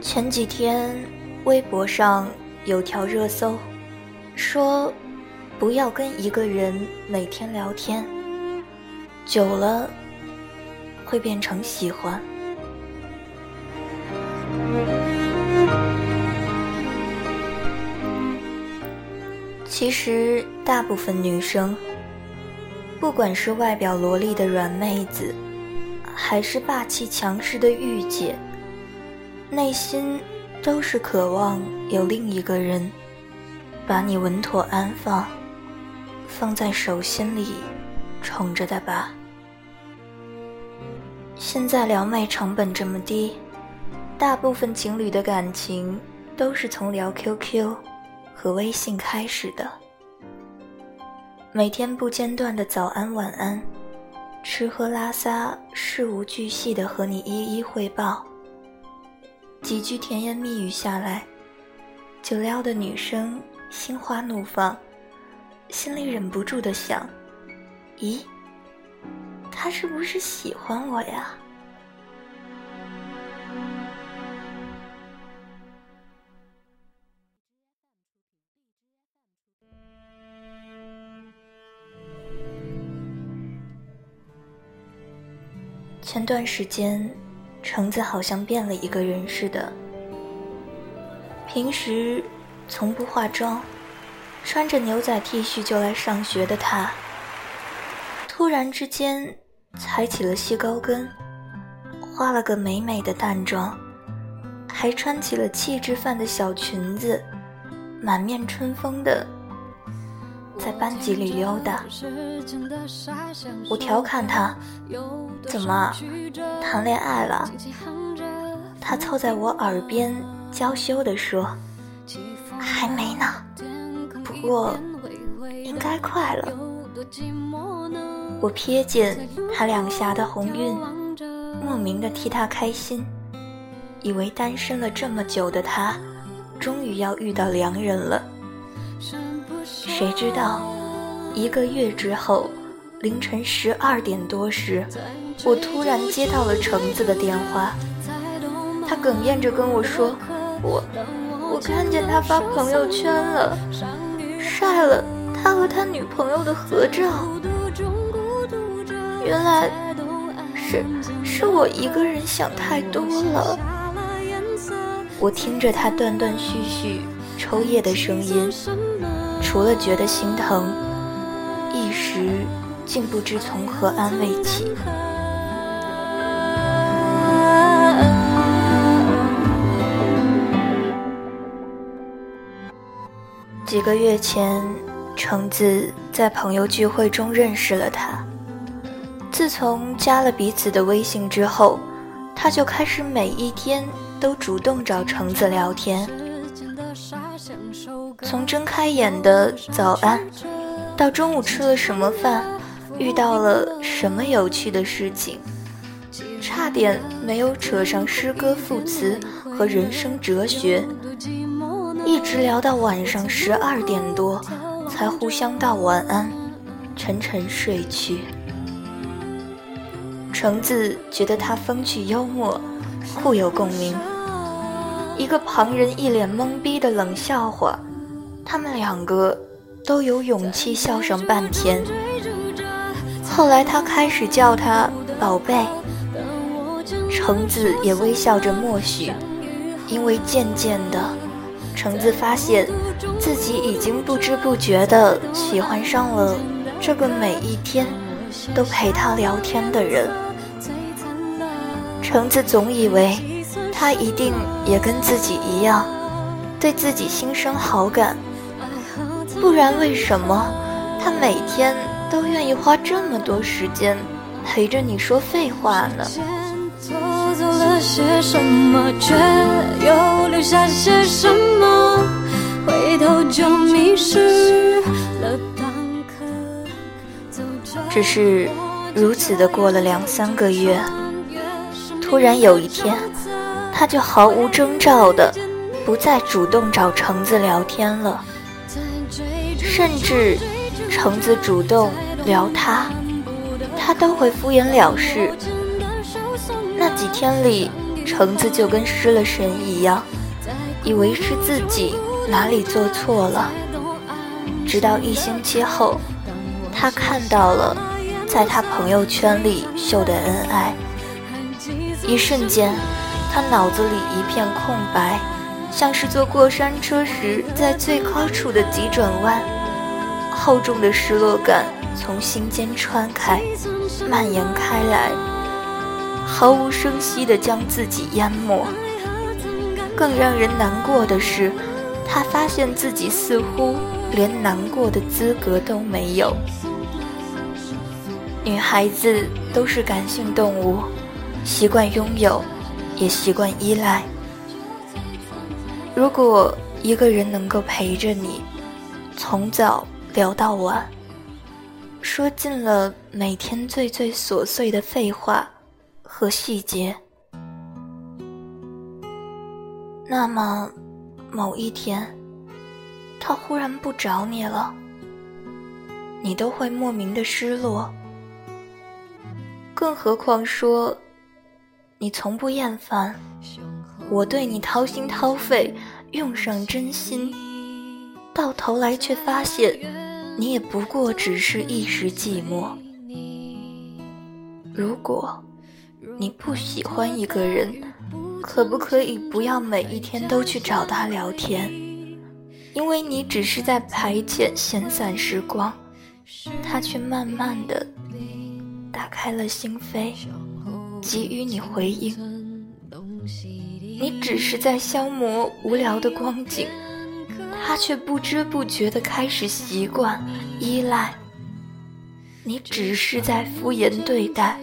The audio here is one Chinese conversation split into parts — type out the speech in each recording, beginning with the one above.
前几天，微博上有条热搜，说不要跟一个人每天聊天，久了会变成喜欢。其实，大部分女生，不管是外表萝莉的软妹子，还是霸气强势的御姐。内心都是渴望有另一个人把你稳妥安放，放在手心里宠着的吧。现在撩妹成本这么低，大部分情侣的感情都是从聊 QQ 和微信开始的，每天不间断的早安晚安，吃喝拉撒事无巨细的和你一一汇报。几句甜言蜜语下来，就撩的女生心花怒放，心里忍不住的想：咦，他是不是喜欢我呀？前段时间。橙子好像变了一个人似的。平时从不化妆，穿着牛仔 T 恤就来上学的她，突然之间踩起了细高跟，化了个美美的淡妆，还穿起了气质范的小裙子，满面春风的在班级里溜达。我调侃他：“怎么？”谈恋爱了，他凑在我耳边娇羞地说：“还没呢，不过应该快了。”我瞥见他两颊的红晕，莫名的替他开心，以为单身了这么久的他，终于要遇到良人了。谁知道，一个月之后，凌晨十二点多时。我突然接到了橙子的电话，他哽咽着跟我说：“我我看见他发朋友圈了，晒了他和他女朋友的合照。原来是是我一个人想太多了。”我听着他断断续续抽噎的声音，除了觉得心疼，一时竟不知从何安慰起。几个月前，橙子在朋友聚会中认识了他。自从加了彼此的微信之后，他就开始每一天都主动找橙子聊天。从睁开眼的早安，到中午吃了什么饭，遇到了什么有趣的事情，差点没有扯上诗歌赋词和人生哲学。一直聊到晚上十二点多，才互相道晚安，沉沉睡去。橙子觉得他风趣幽默，互有共鸣。一个旁人一脸懵逼的冷笑话，他们两个都有勇气笑上半天。后来他开始叫他宝贝，橙子也微笑着默许，因为渐渐的。橙子发现自己已经不知不觉的喜欢上了这个每一天都陪他聊天的人。橙子总以为他一定也跟自己一样对自己心生好感，不然为什么他每天都愿意花这么多时间陪着你说废话呢。只是如此的过了两三个月，突然有一天，他就毫无征兆的不再主动找橙子聊天了，甚至橙子主动聊他，他都会敷衍了事。那几天里，橙子就跟失了神一样，以为是自己哪里做错了，直到一星期后。他看到了，在他朋友圈里秀的恩爱，一瞬间，他脑子里一片空白，像是坐过山车时在最高处的急转弯，厚重的失落感从心间穿开，蔓延开来，毫无声息地将自己淹没。更让人难过的是，他发现自己似乎。连难过的资格都没有。女孩子都是感性动物，习惯拥有，也习惯依赖。如果一个人能够陪着你，从早聊到晚，说尽了每天最最琐碎的废话和细节，那么某一天。他忽然不找你了，你都会莫名的失落。更何况说，你从不厌烦我对你掏心掏肺，用上真心，到头来却发现，你也不过只是一时寂寞。如果你不喜欢一个人，可不可以不要每一天都去找他聊天？因为你只是在排遣闲散时光，他却慢慢的打开了心扉，给予你回应。你只是在消磨无聊的光景，他却不知不觉的开始习惯依赖。你只是在敷衍对待，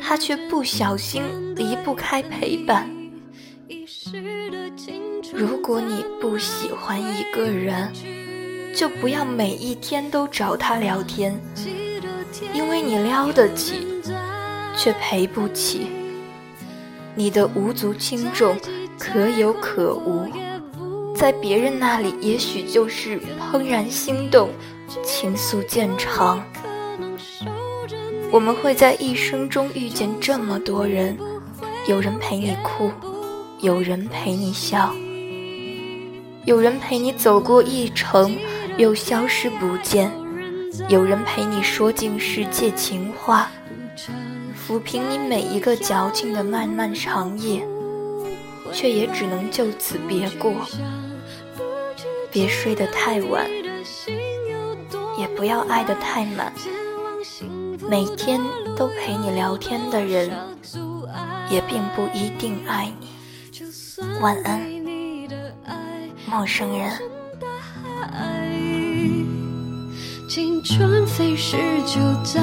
他却不小心离不开陪伴。如果你不喜欢一个人，就不要每一天都找他聊天，因为你撩得起，却赔不起。你的无足轻重，可有可无，在别人那里也许就是怦然心动，情愫渐长。我们会在一生中遇见这么多人，有人陪你哭，有人陪你笑。有人陪你走过一程，又消失不见；有人陪你说尽世界情话，抚平你每一个矫情的漫漫长夜，却也只能就此别过。别睡得太晚，也不要爱得太满。每天都陪你聊天的人，也并不一定爱你。晚安。陌生人。青春飞逝，就在。